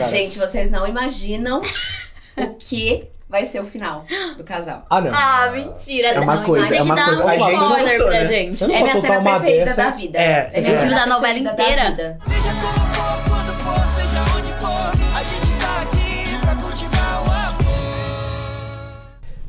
cara. Gente, vocês não imaginam o que vai ser o final do casal. Ah, não. Ah, mentira. É uma Não, coisa, tem é que uma dar coisa- um a gente spoiler pra né? gente. Você não É minha cena uma preferida dessa. da vida. É, minha é. cena da novela da inteira. vida. Seja como for, quando for, seja onde for, a gente tá aqui pra cultivar o amor.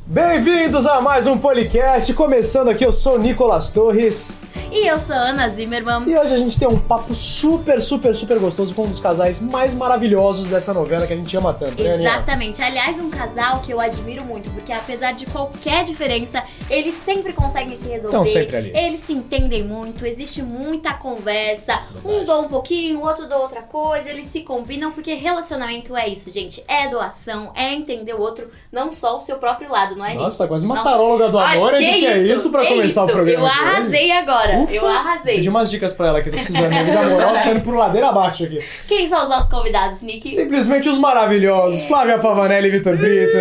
Bem-vindos a mais um podcast. Começando aqui, eu sou o Nicolas Torres. E eu sou a Ana Zimmermann. E hoje a gente tem um papo super, super, super gostoso com um dos casais mais maravilhosos dessa novela que a gente ama tanto, né? Exatamente. Aliás, um casal que eu admiro muito, porque apesar de qualquer diferença, eles sempre conseguem se resolver. Estão sempre ali. Eles se entendem muito, existe muita conversa. Um doa um pouquinho, o outro doa outra coisa, eles se combinam, porque relacionamento é isso, gente. É doação, é entender o outro, não só o seu próprio lado, não é? Nossa, tá quase uma Nossa. taróloga do amor. O que, que é isso pra Que começar o isso? programa? Eu arrasei agora. Ufa. Eu arrasei. Pedi umas dicas pra ela que eu tô precisando. Minha vida amorosa tá indo por ladeira abaixo aqui. Quem são os nossos convidados, Nick? Simplesmente os maravilhosos. Flávia Pavanelli e Vitor Brito.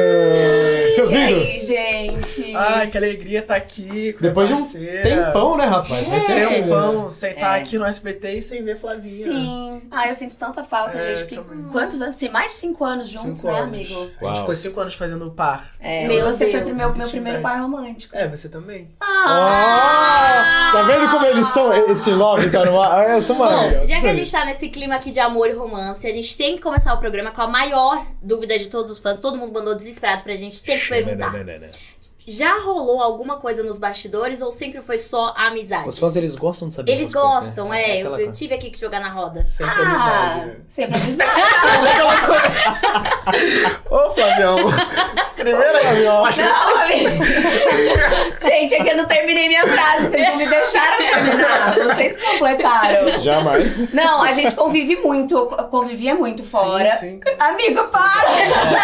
Seus E aí, lindos. gente? Ai, que alegria estar aqui. com a Depois de um parceira. tempão, né, rapaz? É. tempo. que- Tempão, sem estar aqui no SBT e sem ver Flavinha. Sim. Ah, eu sinto tanta falta, É, gente. Porque também. quantos anos? Sim, mais de cinco anos juntos, Cinco né, anos. amigo? A gente Uau. ficou cinco anos fazendo par. É, Meu você Deus. foi pro meu, meu primeiro par romântico. É, você também. Ah, tá vendo como eles são? Esse love tá no ar. Ah, são Bom, maravilhosos. já que a gente tá nesse clima aqui de amor e romance, a gente tem que começar o programa com a maior dúvida de todos os fãs. Todo mundo mandou desesperado pra gente, tem que perguntar. Já rolou alguma coisa nos bastidores ou sempre foi só a amizade? Os fãs, eles gostam de saber Eles essas coisas, gostam, né? é. Eu, Aquela eu tive aqui que jogar na roda. Sempre Ah, amizade. né? sempre amizade. Ô, Flavião. Primeira resposta. Não, amigo. Gente, é que eu não terminei minha frase. Vocês não me deixaram terminar. Vocês completaram. Jamais. Não, a gente convive muito, convivia muito fora. sim, cara. Amigo, para!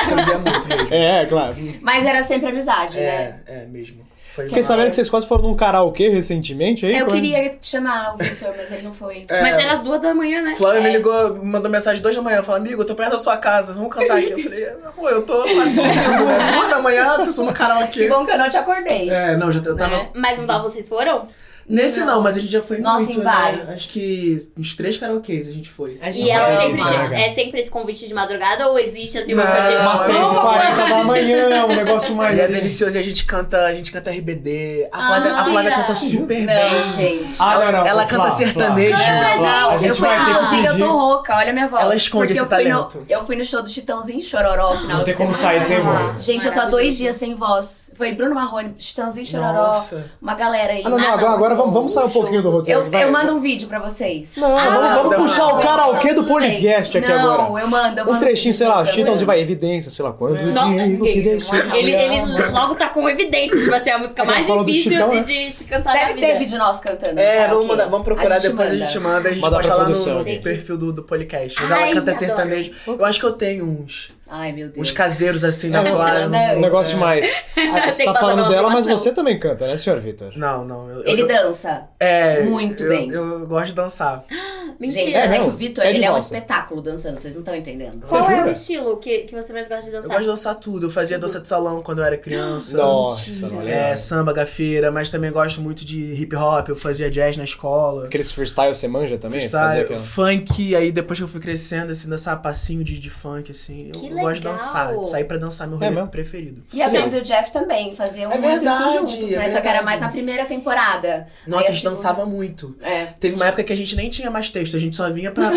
Cambiar muito mesmo. É, claro. Mas era sempre amizade, né? É, é mesmo. Foi Fiquei sabendo que vocês quase foram num karaokê recentemente aí. Eu Como é? queria chamar o Victor, mas ele não foi. É. Mas era as duas da manhã, né? Flávia me É. ligou, me mandou mensagem duas da manhã, falou, amigo, eu tô perto da sua casa, vamos cantar aqui. Eu falei, pô, eu tô quase dormindo, né? Duas da manhã, a pessoa no Que karaokê. bom que eu não te acordei. É, não, já eu tava... Né? Mas um tal vocês foram? Nesse não, mas a gente já foi Nossa, muito, em né? vários. Acho que uns três karaokês a gente foi. A gente E ela foi sempre, Maga. é sempre esse convite de madrugada ou existe assim uma Não, coisa de. Umas Não, 3 Vamos e pra 40 da manhã, um negócio mais. E é delicioso e a gente canta, a gente canta RBD. A Flávia, a mentira. Flávia canta super Não, bem. gente. Ah, não, não. Ela Flá, canta Flá. sertanejo. Canta Flá, gente. A gente eu fui, inclusive, eu tô rouca, olha a minha voz. Ela esconde esse eu talento. No, eu fui no show do Chitãozinho Chororó final Não tem de como sair sem voz. né? Gente, eu tô há dois dias sem voz. Foi Bruno Marrone, Chitãozinho Chororó, Nossa. uma galera aí. Ah, não, não, Ah, agora, não, vamos, vamos sair um pouquinho do roteiro. Eu, eu mando um vídeo pra vocês. Não, Ah, vamos, vamos não, puxar não, o karaokê do podcast aqui não, agora. eu mando, eu Um mando trechinho, sei lá, Chitãozinho você. vai, evidência, sei lá quando. eu Não, digo que ele, deixei de ele, logo tá com evidência, tipo assim, a música mais difícil Chitão, de, né? de se cantar na Deve vida. ter vídeo nosso cantando. É, tá, vamos, mandar, vamos procurar, gente depois manda. a gente manda, a gente Manda posta lá no, perfil do, do podcast. Mas ela canta sertanejo. Eu acho que eu tenho uns, Ai, meu Deus. uns caseiros assim na É, Flávia. né? Um negócio mais. Ah, Você Tem tá que falando dela, mas você também canta, né, senhor Vitor? Não, não. Eu, Ele eu, dança. é, muito eu- bem. Eu, gosto de dançar. Mentira. Gente, mas é, não, que o Vitor, é de ele é um espetáculo dançando, vocês não estão entendendo. Você Qual é jura? o estilo que, que você mais gosta de Eu dançar? gosto de dançar tudo. Eu fazia dança de salão quando eu era criança. Nossa, não É, samba, gafeira, mas também gosto muito de hip hop. Eu fazia jazz na escola. Aqueles freestyle você manja também? Freestyle, aquela- funk, aí depois que eu fui crescendo, assim, dançar passinho de, de funk, assim. Que eu gosto de dançar, de sair pra dançar meu É rolê preferido. E a Brenda e o Jeff também faziam É muito verdade, isso juntos, é né? Só que era mais na primeira temporada. Nossa, a gente segunda- dançava muito. É. Teve uma época que a gente nem tinha mais texto, a gente só vinha pra.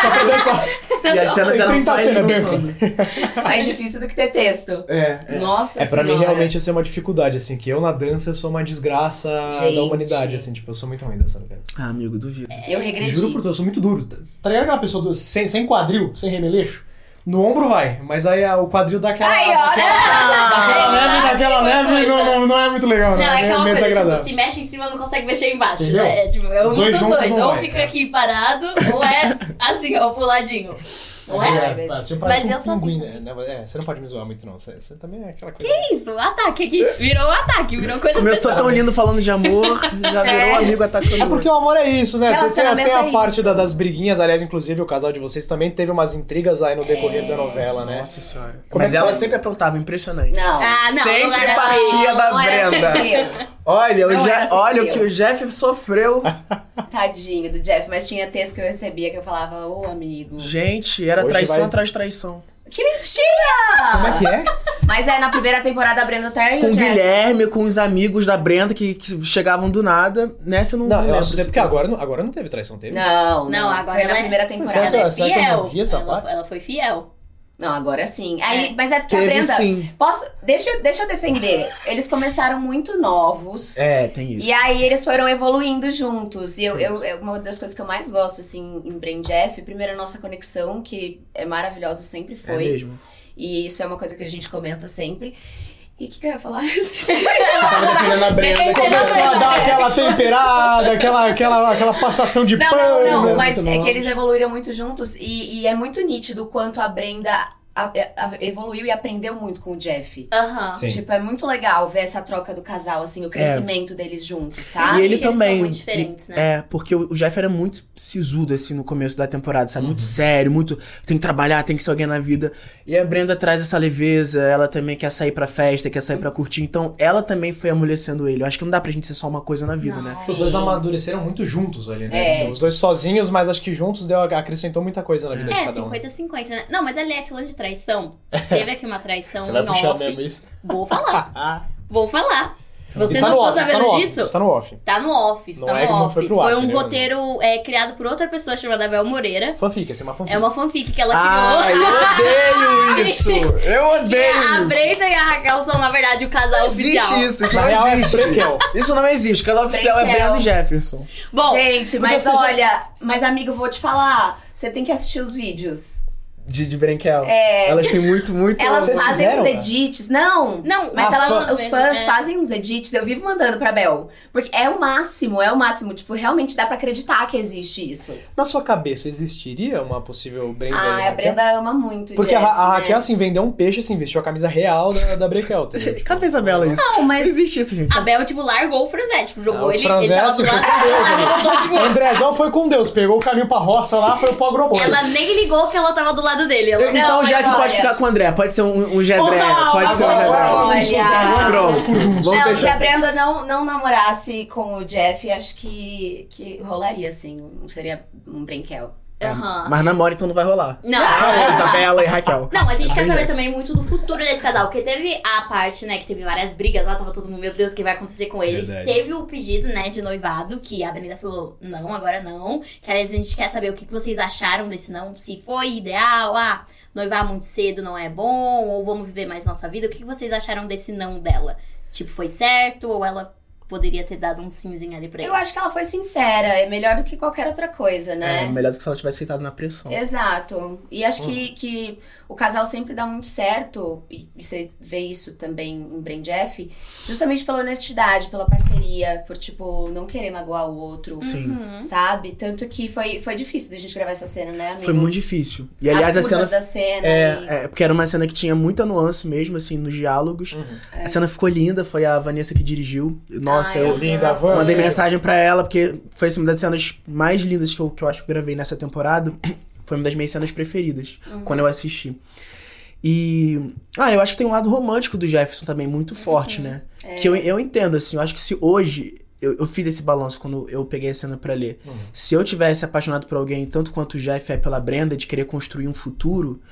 Só pra dançar. e as cenas eram 30 só ele dançando. Mais difícil do que ter texto. É, é. Nossa É, pra mim realmente essa é uma dificuldade, assim, que eu na dança eu sou uma desgraça Gente. da humanidade, assim, tipo, eu sou muito ruim dançando, cara. Ah, amigo, duvido. Eu regredi. Juro por Deus, eu sou muito duro. Tá tá ligado aquela pessoa do- sem, sem quadril, sem remeleixo? No ombro vai, mas aí ah, o quadril dá aquela. Ai, dá olha! aquela leve, daquela leve, não, coisa. não, não é muito legal, não. Não, é que é meio coisa, tipo, se mexe em cima, não consegue mexer embaixo. Entendeu? É, tipo, é um Os dos dois não Ou vai, fica é. aqui parado, ou é assim, ó, puladinho. Não é? É, você Mas parece eu sou assim. né? É, você não pode me zoar muito, não. Você, você também é aquela coisa. Que isso? Ataque aqui. Virou um ataque, virou coisa Começou tão lindo falando de amor, já virou É. um amigo atacando. É porque o amor é isso, né? Tem, tem, a é parte da- das briguinhas, aliás, inclusive o casal de vocês também teve umas intrigas aí no decorrer da novela, né? Nossa senhora. Como é Mas ela sempre aprontava, impressionante. Não. Ah, não, Sempre não era partia assim. da não era Brenda. Olha, o Não Je- olha o que o Jeff sofreu. Tadinho do Jeff, mas tinha texto que eu recebia que eu falava, ô amigo. Gente, era Hoje traição vai- atrás de traição. Que mentira! Como é que é? Mas é na primeira temporada a Brenda Terry e Com o Jeff. Guilherme, com os amigos da Brenda que, que chegavam do nada. Nessa eu não, Não, não eu lembro. se- porque agora, não- agora não teve traição, teve? Não, Não, agora foi na ela primeira é, temporada. Será que- ela é será que eu fiel. não vi essa ela, parte? ela foi fiel. Não, agora sim. Aí, É. Mas é porque Teve a Brenda. sim. Posso. Deixa, eu- deixa eu defender. Eles começaram muito novos. É, tem isso. E aí eles foram evoluindo juntos. E eu, eu, é uma das coisas que eu mais gosto, assim, em Brain Jeff, primeiro a nossa conexão, que é maravilhosa, sempre É foi. mesmo. E isso é uma coisa que a gente comenta sempre. E o que, que eu ia falar? Esqueci. Tava a Brenda. Começou a dar aquela temperada, aquela, aquela, aquela passação de Não, pano. não, não, mas é que eles evoluíram muito juntos e, e é muito nítido o quanto a Brenda a- a- evoluiu e aprendeu muito com o Jeff. Aham. Sim. Tipo, é muito legal ver essa troca do casal, assim, o crescimento deles juntos, E sabe? Acho ele que eles são também. muito diferentes, né? É, porque o o Jeff era muito sisudo, assim, no começo da temporada, sabe? Uhum. Muito sério, muito. Tem que trabalhar, tem que ser alguém na vida. E a Brenda traz essa leveza, ela também quer sair pra festa, quer sair pra curtir. Então, ela também foi amolecendo ele. Eu acho que não dá pra gente ser só uma coisa na vida, Não. né? Os dois amadureceram muito juntos ali, né? É. Então, os dois sozinhos, mas acho que juntos deu, acrescentou muita coisa na vida de É, cada um. 50-50, né? Não, mas aliás, falando de traição, teve aqui uma traição Você vai puxar off. mesmo isso? Vou falar. Vou falar. Você está não no ficou off, está sabendo no off, disso? Está no off. Tá no off, está Não no é off. foi pro ar, um entendeu? roteiro é, criado por outra pessoa chamada Bel Moreira. Fanfic, essa é uma fanfic. É uma fanfic que ela Ah, criou. eu odeio isso! Eu Que odeio a isso! Brenda e a Raquel são, na verdade, o casal Não oficial. existe isso, isso não real, é existe. Isso não existe. O casal oficial é e Jefferson. Bom, Gente, mas ser já- olha, mas amigo, vou te falar, você tem que assistir os vídeos. De, de Brenkel. É. Elas têm muito, muito. Elas Vocês fazem fizeram, uns cara? edits. Não! Não, mas ah, elas, fã os fãs é. fazem uns edits, eu vivo mandando pra Bel. Porque é o máximo, é o máximo. Tipo, realmente dá pra acreditar que existe isso. Na sua cabeça, existiria uma possível Brenda Ah, a? Brenda ama muito o Porque a, Jeff, Ra- a Raquel, né? assim, vendeu um peixe, assim, vestiu a camisa real da, da entendeu? Tipo, Cadê a Isabela isso? Não, mas- existe isso, gente. a Bel, tipo, largou o Franzé. Tipo, Ah, jogou o ele, Franzé, ele tava assim, do foi lado com Deus, ela falou, tipo, O Andrezão foi com Deus, pegou o caminho pra roça lá, foi pro agroboi. Ela nem ligou que ela tava do lado dele. Ela, então Não, o Jeff olha- pode ficar com o André, pode ser um, um Gedré, pode ser um Gedré. Pronto, vamos Não, se a assim. Brenda não, não namorasse com o Jeff, acho que, que rolaria, assim. Seria um brinquel. Aham. Mas namora então não vai rolar. Não, Isabela e Raquel. Não, a gente quer Bem saber também muito do futuro desse casal. Porque teve a parte, né, que teve várias brigas lá, tava todo mundo, meu Deus, o que vai acontecer com eles? Verdade. Teve o pedido, né, de noivado, que a Avenida falou, não, agora não. Que aliás, a gente quer saber o que vocês acharam desse não, se foi ideal, ah, noivar muito cedo não é bom, ou vamos viver mais nossa vida. O que vocês acharam desse não dela? Tipo, foi certo, ou ela poderia ter dado um cinzinho ali pra ele? Eu acho que ela foi sincera, é melhor do que qualquer outra coisa, É, né? melhor do que se ela tivesse aceitado na pressão. Exato. E acho Hum. que, que o casal sempre dá muito certo, e você vê isso também em Brain Jeff, justamente pela honestidade, pela parceria, por, tipo, não querer magoar o outro, Sim. sabe? Tanto que foi, foi difícil da gente gravar essa cena, né, amigo? Foi muito difícil. E aliás, a As cena. curvas da cena. e- É, é, porque era uma cena que tinha muita nuance mesmo, assim, nos diálogos. Uhum. A cena ficou linda, foi a Vanessa que dirigiu. Nossa, Ai, eu Linda. Van. mandei mensagem pra ela, porque foi assim, uma das cenas mais lindas que eu, que eu acho que eu gravei nessa temporada. Foi uma das minhas cenas preferidas, quando eu assisti. E. Ah, eu acho que tem um lado romântico do Jefferson também, muito forte, né? Que eu, eu entendo, assim, eu acho que se hoje. Eu, eu fiz esse balanço quando eu peguei a cena pra ler. Se eu tivesse apaixonado por alguém, tanto quanto o Jeff é pela Brenda, de querer construir um futuro,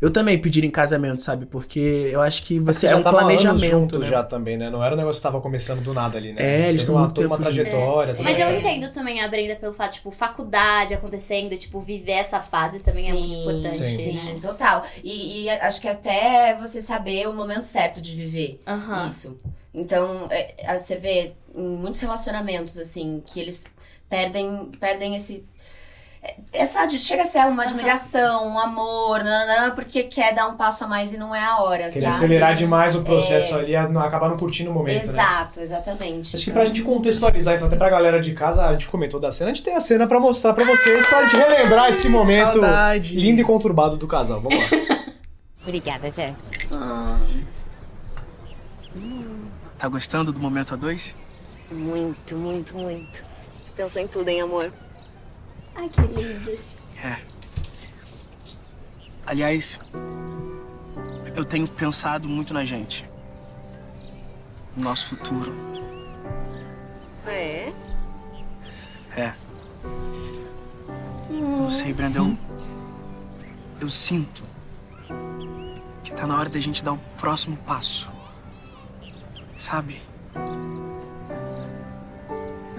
eu também pediria em casamento, sabe? Porque eu acho que você é já um estavam anos planejamento. né? já também, né? Não era um negócio que tava começando do nada ali, né? É, eles estão uma, toda uma trajetória, tudo Mas eu entendo também a Brenda pelo fato, tipo, faculdade acontecendo, tipo, viver essa fase também é muito importante, Sim. né? Sim, total. E, e acho que até você saber o momento certo de viver Aham. isso. Então, é, é, você vê em muitos relacionamentos, assim, que eles perdem, perdem esse. É, Essa, de- chega a ser uma admiração, um amor, nananã, porque quer dar um passo a mais e não é a hora, Queria sabe? acelerar demais o processo ali, a- não- acabar não curtindo o momento, né? Exato, exatamente. Acho que pra gente contextualizar, então, até pra galera de casa, a gente comentou da cena, a gente tem a cena pra mostrar pra vocês, pra gente relembrar esse momento saudade. lindo e conturbado do casal. Vamos lá. Obrigada, Jeff. Tá gostando do momento a dois? Muito, muito, muito. Você pensou em tudo, hein, amor? Ai, que lindos. É. Aliás, eu tenho pensado muito na gente. No nosso futuro. É? É. Não sei, Brenda, eu, eu sinto que tá na hora da gente dar o próximo passo. Sabe?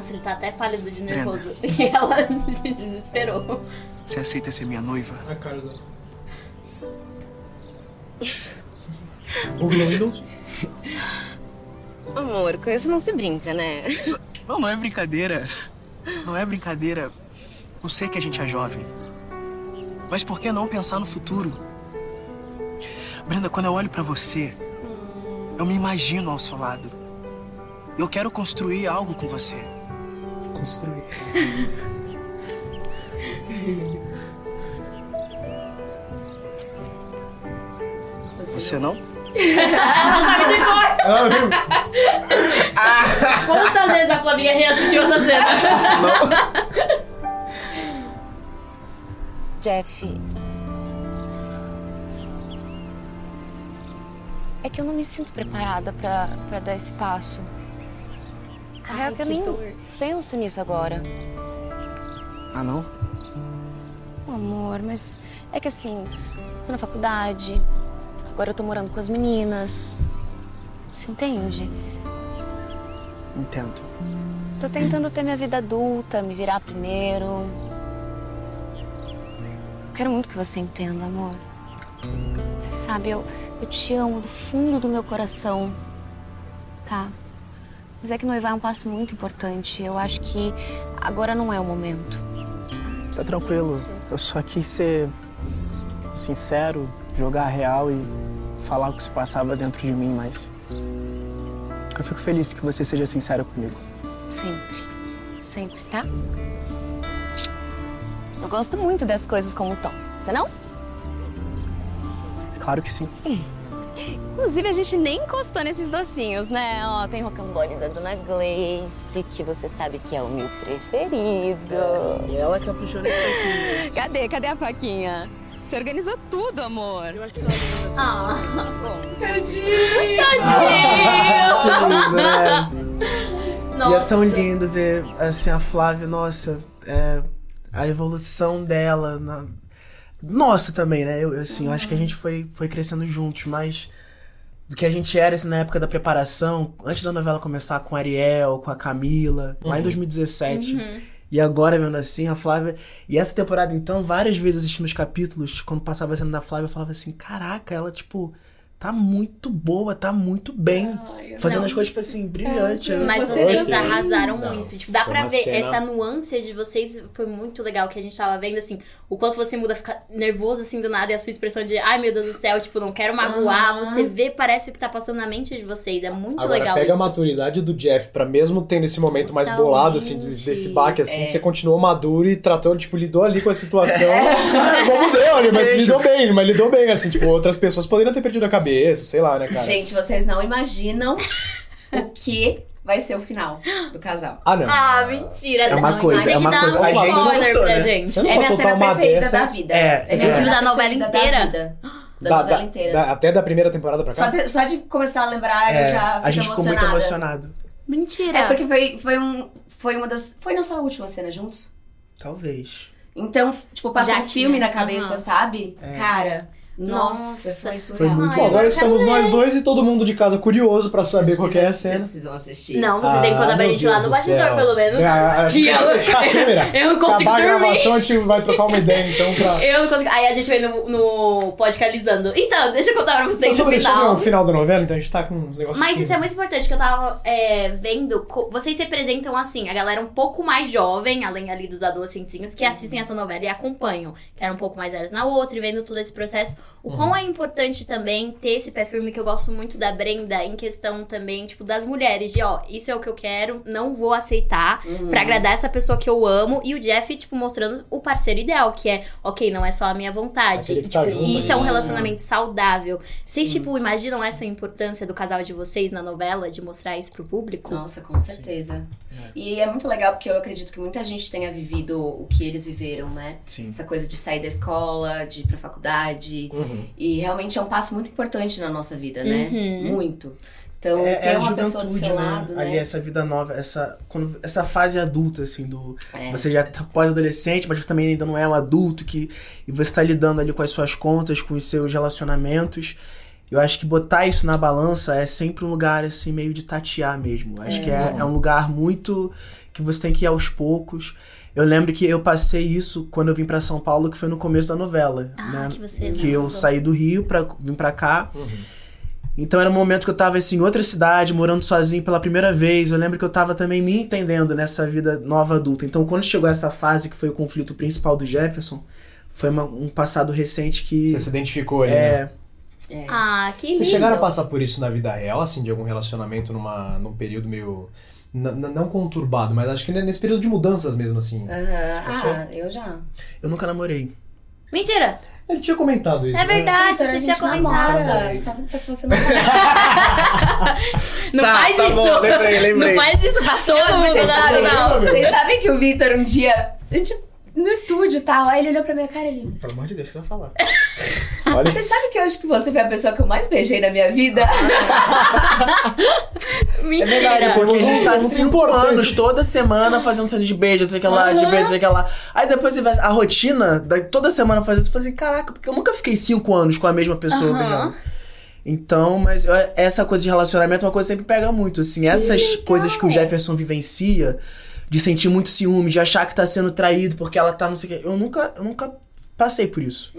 Nossa, ele tá até pálido de nervoso. E ela se desesperou. Você aceita ser minha noiva? A cara dela. Amor, com isso não se brinca, né? Não, não é brincadeira. Não é brincadeira. Eu sei que a gente é jovem. Mas por que não pensar no futuro? Brenda, quando eu olho pra você, eu me imagino ao seu lado. Eu quero construir algo com você. Construir. Você não? Ela viu? Quantas vezes a Flavinha reassistiu essa cena? Jeff. É que eu não me sinto preparada pra, pra dar esse passo. A real é que eu nem dor. Penso nisso agora. Ah, não? Oh, amor, mas é que assim, tô na faculdade, agora eu tô morando com as meninas. Você entende? Entendo. Tô tentando ter minha vida adulta, me virar primeiro. Eu quero muito que você entenda, amor. Você sabe, eu, eu te amo do fundo do meu coração. Tá? Mas é que noivar é um passo muito importante. Eu acho que agora não é o momento. Tá tranquilo. Eu só quis ser sincero, jogar a real e falar o que se passava dentro de mim, mas. Eu fico feliz que você seja sincera comigo. Sempre. Sempre, tá? Eu gosto muito das coisas como estão. Você não? Claro que sim. Inclusive, a gente nem encostou nesses docinhos, né? Ó, tem rocambole da Dona Gleice, que você sabe que é o meu preferido. E ela caprichou nesse daqui. Cadê? Cadê a faquinha? Você organizou tudo, amor. Eu acho que tava vendo assim. Ah, Muito lindo, né? nossa. E é tão lindo ver, assim, a Flávia, nossa, é, a evolução dela. Na... Nossa também, né? Eu, assim, eu acho que a gente foi, foi crescendo juntos, mas do que a gente era assim, na época da preparação, antes da novela começar com a Ariel, com a Camila, lá em 2017. E agora, vendo assim, a Flávia. E essa temporada, então, várias vezes assistindo os capítulos, quando passava a cena da Flávia, eu falava assim: caraca, ela, tipo, tá muito boa, tá muito bem. fazendo não. as coisas, tipo assim, brilhante. Eu- Mas vocês arrasaram Não, muito. Tipo, dá foi pra ver cena- essa nuance de vocês foi muito legal que a gente tava vendo, assim, o quanto você muda, fica nervoso assim do nada e a sua expressão de ai meu Deus do céu, tipo, não quero magoar. Você vê, parece o que tá passando na mente de vocês. É muito Agora, legal pega isso. a maturidade do Jeff pra mesmo tendo esse momento mais Totalmente. bolado, assim, de- desse baque, assim, É. você continuou maduro e tratou, tipo, lidou ali com a situação como deu ali, mas lidou bem, mas lidou bem, assim, tipo, outras pessoas poderiam ter perdido a cabeça, sei lá, né, cara? Gente, vocês não imaginam o que vai ser o final do casal. Ah, não. Ah, mentira. É uma Não, coisa, é uma coisa- um a gente spoiler pra né? gente. Você não É minha cena uma preferida dessa. da vida. É, minha é. cena Filme da novela inteira? Da vida. Da, Da- novela da- inteira. da- até da primeira temporada pra cá? Só, de, só de começar a lembrar, É, eu já fico a gente ficou muito emocionado. Mentira. É porque foi, foi, um, foi uma das. Foi nossa última cena juntos? Talvez. Então, tipo, passou Já um filme na cabeça, Aham. sabe? Cara, nossa, Nossa. foi surreal. muito Ai, Bom, agora eu estamos nós dois e todo mundo de casa curioso pra saber Vocês qual que é a cena. Vocês precisam assistir. Não, vocês têm que contar pra gente lá no do bastidor, pelo menos. Ah, que eu- a câmera. eu não consigo Acabar a dormir. gravação, a gente vai trocar uma ideia, então, pra... Eu não consigo. Aí a gente vai no, no podcalizando. Então, deixa eu contar pra vocês Então, no final. o final da novela, então a gente tá com uns negócios... Mas isso é muito importante, que eu tava é, vendo. Vocês se apresentam assim, a galera um pouco mais jovem, além ali dos adolescentezinhos, que assistem essa novela e acompanham. Que eram um pouco mais velhos na outra e vendo todo esse processo. O quão é importante também ter esse pé firme, que eu gosto muito da Brenda, em questão também, tipo, das mulheres. De, ó, isso é o que eu quero, não vou aceitar pra agradar essa pessoa que eu amo. E o Jeff, tipo, mostrando o parceiro ideal, que é, ok, não é só a minha vontade. Tá tipo, junto isso é um ali, né? relacionamento saudável. Vocês, tipo, imaginam essa importância do casal de vocês na novela, de mostrar isso pro público? Nossa, com certeza. E é muito legal porque eu acredito que muita gente tenha vivido o que eles viveram, né? Sim. Essa coisa de sair da escola, de ir pra faculdade. Uhum. E realmente é um passo muito importante na nossa vida, né? Uhum. Muito. Então, É, ter é a uma pessoa do seu né? lado, né? Ali, essa vida nova, essa, quando, essa fase adulta, assim, do. É. Você já tá pós-adolescente, mas você também ainda não é um adulto, que, e você tá lidando ali com as suas contas, com os seus relacionamentos. Eu acho que botar isso na balança é sempre um lugar, assim, meio de tatear mesmo. Acho que é, é um lugar muito. que você tem que ir aos poucos. Eu lembro que eu passei isso quando eu vim pra São Paulo, que foi no começo da novela. Ah, né? que você que eu saí do Rio pra vim pra cá. Então era um momento que eu tava assim, em outra cidade, morando sozinho pela primeira vez. Eu lembro que eu tava também me entendendo nessa vida nova adulta. Então quando chegou essa fase que foi o conflito principal do Jefferson, foi uma- um passado recente que Você se identificou ali, né? é, Ah, que lindo. Vocês chegaram a passar por isso na vida real, assim, de algum relacionamento numa, num período meio. Não conturbado, mas acho que nesse período de mudanças mesmo, assim. Aham. Ah, eu já. eu nunca namorei. Mentira! Ele tinha comentado isso. É né? verdade, a você gente tinha namora. comentado. Só, só que você não Não Tá, faz tá isso! bom, lembrei, lembrei. Não faz isso pra todo Mas mundo, vocês não, sabem, não. vocês sabem que o Vitor um dia. A gente no estúdio e tal, aí ele olhou pra minha cara e ele. Pelo amor de Deus, o que você vai falar? Olha, Vocês sabem que eu acho que você foi a pessoa que eu mais beijei na minha vida? Mentira! Porque a gente tá cinco anos toda semana fazendo cena de beijo, não sei o que lá, de beijo, não sei o que lá. Aí depois você vai. A rotina, da, toda semana fazendo isso, você fala assim, caraca, porque eu nunca fiquei cinco anos com a mesma pessoa Aham. beijando. Então, mas eu- essa coisa de relacionamento é uma coisa que sempre pega muito, assim. Essas coisas que o Jefferson vivencia, de sentir muito ciúme, de achar que tá sendo traído porque ela tá não sei o que. Eu nunca, eu nunca passei por isso.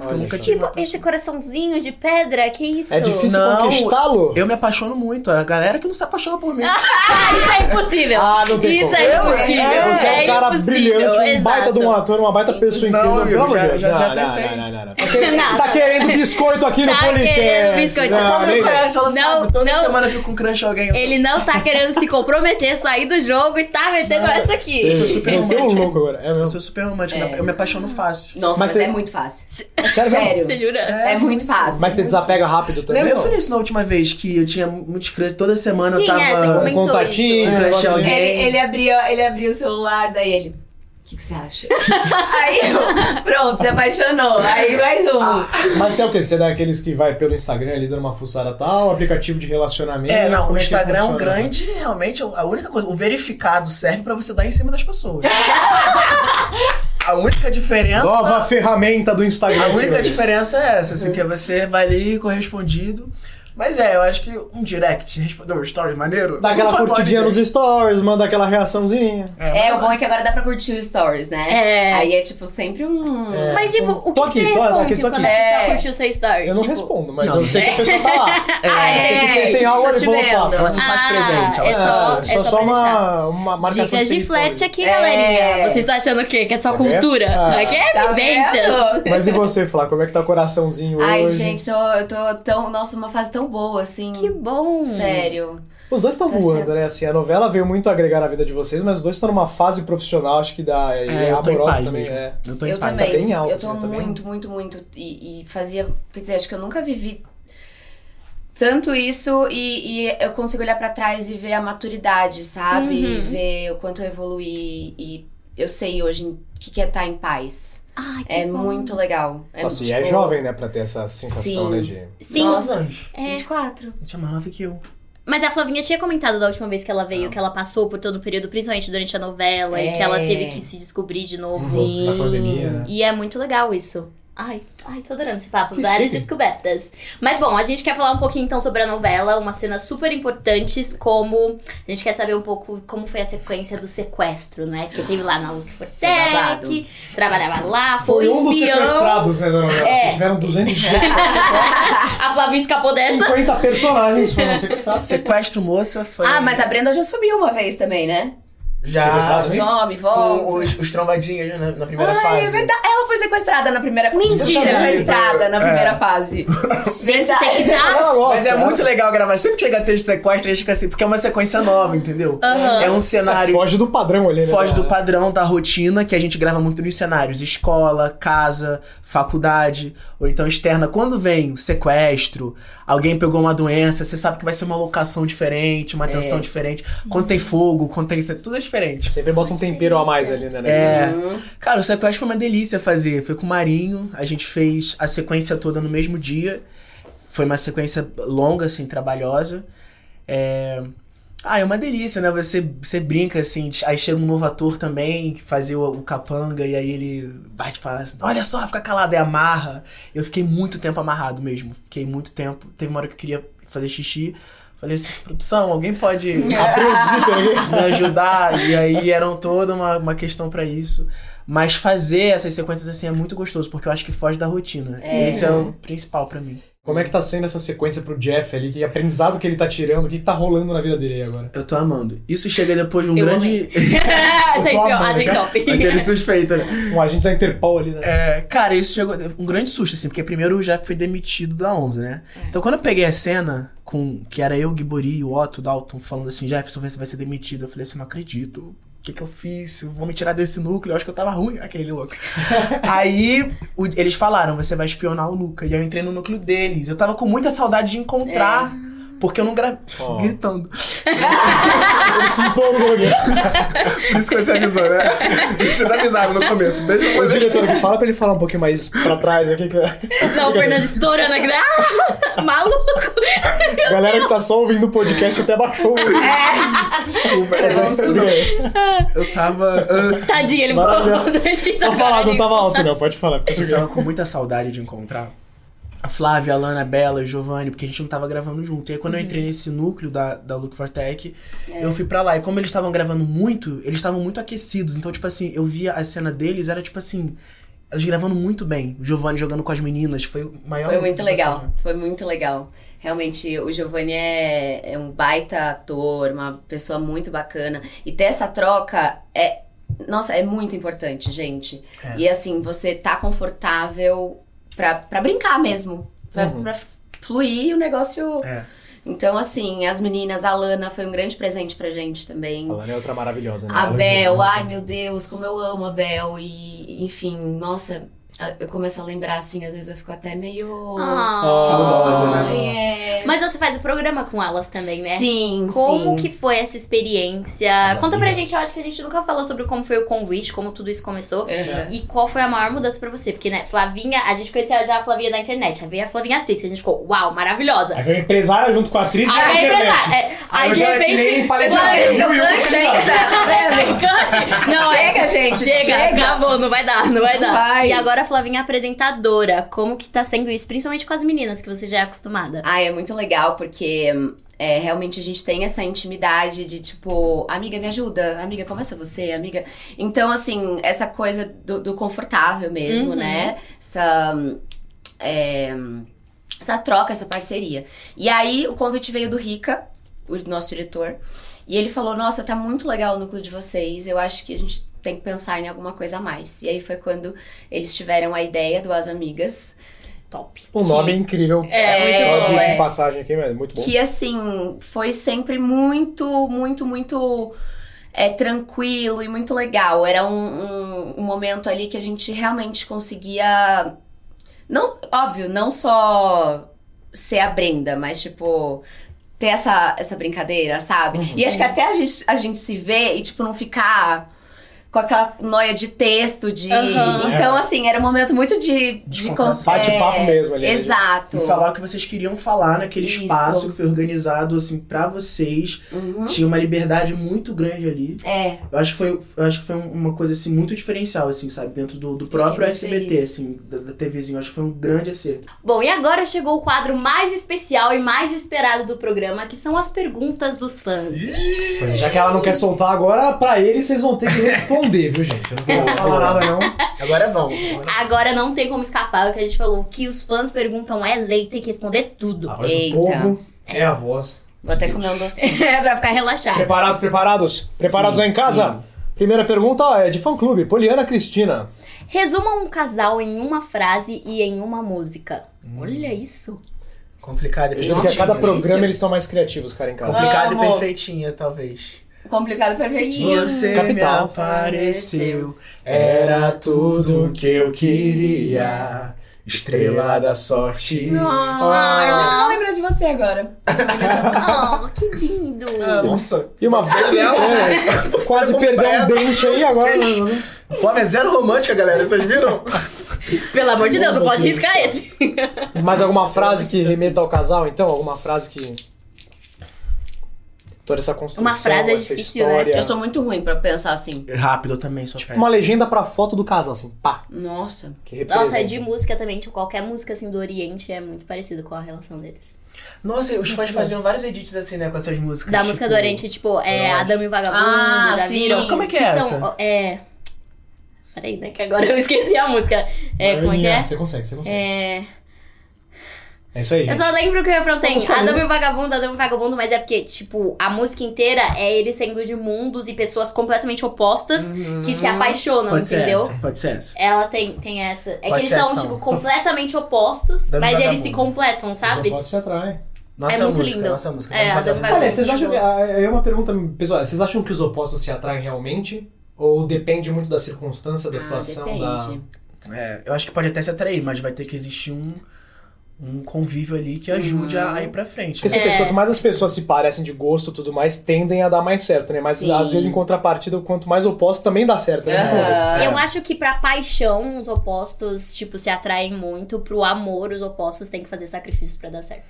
olha eu nunca só. tive Tipo, esse coraçãozinho de pedra, que isso? É difícil Não, conquistá-lo? Eu me apaixono muito. A galera que não se apaixona por mim. Ah, isso é impossível! Ah, não tem Isso como. é Eu- impossível! é, Você é um cara impossível, brilhante, um baita de um exato. ator, uma baita pessoa Não, incrível. amigo, Pelo já- Deus. já- Não, já não, tentei. não, não, não, não. Tá querendo- Não. Tá querendo biscoito aqui no Tá podcast. querendo biscoito. Não, me conhece, ela Não, sabe. Toda não. semana eu fico com crush alguém. Ele não tá querendo se comprometer, sair do jogo e tá metendo essa aqui. Eu sou super romântico. É Eu sou super romântico. Eu me apaixono fácil. Nossa, Mas mas, você- é muito fácil. Sério? Sério. Você jura? É, muito fácil. Mas você desapega rápido também? Lembra, eu falei isso na última vez, que eu tinha muitos crush. Toda semana Sim, eu tava... é, Um contatinho, isso. um É. ali. Alguém. Ele, ele, abria, ele abria o celular, daí ele. O que, que você acha? Aí eu, pronto, se apaixonou. Aí mais um. Mas você é o quê? Você é daqueles que vai pelo Instagram ali dando uma fuçada tal, aplicativo de relacionamento? É, não, o que Instagram é um grande, realmente, a única coisa, o verificado serve pra você dar em cima das pessoas. a única diferença... Nova ferramenta do Instagram. A única diferença é essa, assim, que você vai ali correspondido. Mas é, eu acho que um direct respondeu um story maneiro. Dá aquela curtidinha nos stories, manda aquela reaçãozinha. É, mas o bom é que agora dá pra curtir os stories, né? É. Aí é tipo sempre um. Mas, tipo, o que, aqui, você tô responde aqui, tô quando aqui. a pessoa É. curtiu o seu story? Eu não Tipo, respondo, mas Não, eu sei que a pessoa tá lá. Ah, Eu sei que tem, tem tipo, algo ali pá. Ela se faz Ah, presente. Ela é se só- faz É, presente. é só, só uma, uma marcação Dicas de flerte aqui, É. galerinha. Vocês estão achando o quê? Que é só Tá cultura? Aqui é Tá vivências. vendo? Mas e você, Flá? Como é que tá o coraçãozinho Ai, hoje? gente, eu, eu tô tão. Nossa, numa fase tão boa, assim. Que bom. Sério. Os dois estão Tá voando, certo. né? Assim, a novela veio muito agregar na vida de vocês, mas os dois estão numa fase profissional, acho que dá. E É, tô em amorosa paz também. mesmo. É. Eu tô em Eu paz. também. Tá bem alto, eu tô assim, tá bem- muito, muito, muito. E, e fazia. Quer dizer, acho que eu nunca vivi tanto isso e, e eu consigo olhar pra trás e ver a maturidade, sabe? Uhum. E ver o quanto eu evoluí. E eu sei hoje o que, que é estar em paz. Ai, que É bom. muito legal. É, Nossa, e tipo, é jovem, né? Pra ter essa sensação, Sim. né? De... Sim, Nossa. anos? É. 24. Gente, é mais nova que eu. Mas a Flavinha tinha comentado da última vez que ela veio, que ela passou por todo o período, principalmente durante a novela, e que ela É. teve que se descobrir de novo. Sim. Na pandemia, né? E é muito legal isso. Ai, ai, tô adorando esse papo, várias descobertas. Mas bom, a gente quer falar um pouquinho então sobre a novela, umas cenas super importantes, como a gente quer saber um pouco como foi a sequência do sequestro, né? Que teve lá na Luke. Fortec, trabalhava lá, foi, Foi um dos sequestrados, né, da novela. É. Tiveram 217, A Flavinha escapou dessa. 50 personagens foram sequestrados. Sequestro moça foi. Ah, mas a Brenda já subiu uma vez também, né? Já. Sequestrado, hein? Some, volta. Com os, os trombadinhos na, na primeira Ai, fase. é verdade. Ela foi sequestrada na primeira Mentira. Sequestrada na É. primeira fase. Gente, tem que dar. Mas é né? muito legal gravar. Sempre que chega texto de sequestro, a gente fica assim, porque é uma sequência nova, entendeu? É um cenário. Foge do padrão ali, né? Foge do da- padrão da rotina que a gente grava muito nos cenários: escola, casa, faculdade, ou então externa. Quando vem sequestro, alguém pegou uma doença, você sabe que vai ser uma locação diferente, uma atenção diferente. Quando tem fogo, quando tem. Tudo é diferente. Sempre bota um tempero a mais ali, né? nessa- É. Cara, o sequestro foi uma delícia fazer. Foi com o Marinho, a gente fez a sequência toda no mesmo dia. Foi uma sequência longa, assim, trabalhosa. É... Ah, é uma delícia, né? Você, você brinca, assim, aí chega um novo ator também, que fazia o, o capanga, e aí ele vai te falar assim, olha só, fica calado, e amarra. Eu fiquei muito tempo amarrado mesmo, fiquei muito tempo. Teve uma hora que eu queria fazer xixi, falei assim, produção, alguém pode me ajudar? E aí eram toda uma, uma questão pra isso. Mas fazer essas sequências assim é muito gostoso, porque eu acho que foge da rotina. É. Esse é o principal pra mim. Como é que tá sendo essa sequência pro Jeff ali? Que aprendizado que ele tá tirando? O que, que tá rolando na vida dele aí agora? Eu tô amando. Isso chega depois de um Eu grande. a gente, top. Aquele suspeito, né? Um agente da Interpol ali, né? É, cara, isso chegou. Um grande susto, assim, porque primeiro o Jeff foi demitido da 11, né? Então quando eu peguei a cena, com que era eu, o Gibori e o Otto Dalton falando assim: Jefferson, você vai ser demitido. Eu falei assim: não acredito. Que, que eu fiz? Vão me tirar desse núcleo? Eu acho que eu tava ruim, aquele louco. Aí o- eles falaram: você vai espionar o Luca. E eu entrei no núcleo deles. Eu tava com muita saudade de encontrar. Porque eu não gravei. Ó. Gritando. Ele se empolgou, né? Por isso que você avisou, né? Vocês avisaram no começo. Desde Ô, diretor, aqui, fala pra ele falar um pouquinho mais pra trás aqui. Que... Não, o Fernando estourando aqui. Ah, maluco. A galera que tá só ouvindo o podcast até baixou o. Desculpa, é Tá isso não. Eu tava. ah, Tadinho, ele Maravilhoso. Tá Não falar, não tava alto, não. Pode falar. Eu tava com muita saudade de encontrar a Flávia, a Lana, a Bela, o Giovanni, porque a gente não tava gravando junto. E aí quando eu entrei nesse núcleo da, da Look for Tech, eu fui pra lá. E como eles estavam gravando muito, eles estavam muito aquecidos. Então, tipo assim, eu via a cena deles, era tipo assim. Eles gravando muito bem. O Giovanni jogando com as meninas. Foi o maior. Foi muito legal. Foi muito legal. Realmente, o Giovanni é, é um baita ator, uma pessoa muito bacana. E ter essa troca é. Nossa, é muito importante, gente. E assim, você tá confortável pra, pra brincar mesmo. Pra, pra fluir o negócio. É. Então, assim, as meninas, a Lana foi um grande presente pra gente também. A Lana é outra maravilhosa, né? A Ela Bel, ai meu Deus, como eu amo a Bel. E, enfim, nossa, eu começo a lembrar assim, às vezes eu fico até meio. Ah. Saudosa, né? É. Mas você faz o programa com elas também, né? Sim, Como sim. que foi essa experiência? Conta pra gente, eu acho que a gente nunca falou sobre como foi o convite, como tudo isso começou. Uhum. E qual foi a maior mudança pra você? Porque, né, Flavinha, a gente conhecia já a Flavinha da internet. Aí veio a Flavinha atriz, que a gente ficou, uau, maravilhosa. Aí veio a empresária junto com a atriz e a Aí, empresária, é, aí, eu de repente. nem palhaçada. Flavinha- Eu e o Não, chega, Cante. Não, é- Chega, gente, Chega, chega. acabou, não vai dar, não vai dar. vai. E agora Flavinha é apresentadora. Como que tá sendo isso? Principalmente com as meninas, que você já é acostumada. Ai, é muito legal, porque é, realmente a gente tem essa intimidade de tipo, amiga, me ajuda, amiga, começa você, amiga. Então, assim, essa coisa do, do confortável mesmo, né? Essa. é, essa troca, essa parceria. E aí o convite veio do Rica, o nosso diretor, e ele falou: Nossa, tá muito legal o núcleo de vocês, eu acho que a gente tem que pensar em alguma coisa a mais. E aí foi quando eles tiveram a ideia do As Amigas. Top. O nome é incrível. É, muito Só bom, de, é. de passagem aqui, mas é muito bom. Que assim, foi sempre muito, muito, muito é, tranquilo e muito legal. Era um, um, um momento ali que a gente realmente conseguia. Não, óbvio, não só ser a Brenda, mas tipo. Ter essa, essa brincadeira, sabe? E acho que até a gente, a gente se vê e, tipo, não ficar com aquela noia de texto, de. Aham. Então, assim, era um momento muito de. de. Bate-papo mesmo ali. Exato. E falar o que vocês queriam falar naquele Isso. espaço que foi organizado, assim, pra vocês. Tinha uma liberdade muito grande ali. É. Eu acho que foi, eu acho que foi uma coisa, assim, muito diferencial, assim, sabe? Dentro do, do próprio SBT, feliz. assim, da, da TVzinho. Acho que foi um grande acerto. Bom, e agora chegou o quadro mais especial e mais esperado do programa, que são as perguntas dos fãs. É, Já que ela não quer soltar agora, pra ele vocês vão ter que responder, viu, gente? Eu não vou falar nada, não. Agora vamos. Agora não tem como escapar, o que a gente falou. O que os fãs perguntam é lei, tem que responder tudo. A voz Eita. do povo é a voz. Vou até comer um docinho. É pra ficar relaxado. Preparados, preparados? Preparados Sim, aí em casa? Primeira pergunta é de fã-clube, Poliana Cristina. Resuma um casal em uma frase e em uma música. Olha isso. Complicado e Eu juro que a cada programa eles estão mais criativos, cara, em casa. Complicado e Amo. perfeitinha, talvez. Complicado perfeitinho. Você Capital. me apareceu, era tudo que eu queria. Estrela da sorte. Ai, eu não lembro de você agora. Oh, que lindo. Nossa, E uma vez, é, quase perdeu um dente aí agora. Flávia é zero romântica, galera, vocês viram? Pelo amor de Deus, não pode riscar esse. Mais alguma frase que remeta ao casal, então? Alguma frase que. Toda essa construção, Uma frase é difícil, né? história. Eu sou muito ruim pra pensar assim. Rápido eu também, só Tipo uma legenda pra foto do casal, assim, pá. Nossa. Que representa. Nossa, é de música também. Tipo, qualquer música assim do Oriente é muito parecido com a relação deles. Nossa, os fãs faziam vários edits assim, né, com essas músicas. Da tipo, música do Oriente, tipo, é eu e o Vagabundo, Ah, já sim. viram? Como é que é são, essa? é. Peraí, né? Que agora eu esqueci a música. É, como é que é? Você consegue, você consegue. É. É isso aí, Eu gente. só lembro que o refrão tem boa. e o Vagabundo, Adamo e o Vagabundo, mas é porque, tipo, a música inteira é ele saindo de mundos e pessoas completamente opostas que se apaixonam, Pode ser entendeu? essa, pode ser essa. Ela tem, tem essa. É Pode que eles ser são, essa, tipo, completamente opostos, Dando mas eles se completam, sabe? Pode se atrai. Nossa É muito música, lindo. nossa música. É, Adamo Vagabundo. Olha, vocês acham que. Tipo- É uma pergunta pessoal. Vocês acham que os opostos se atraem realmente? Ou depende muito da circunstância, da Ah, situação, depende. da. É, eu acho que pode até se atrair, mas vai ter que existir um, um convívio ali que ajude a, a ir pra frente. Porque você É. pensa, quanto mais as pessoas se parecem de gosto e tudo mais, tendem a dar mais certo, né? Mas Sim. às vezes, em contrapartida, quanto mais oposto, também dá certo, né? Aham. Eu acho que pra paixão, os opostos, tipo, se atraem muito. Pro amor, os opostos têm que fazer sacrifícios pra dar certo.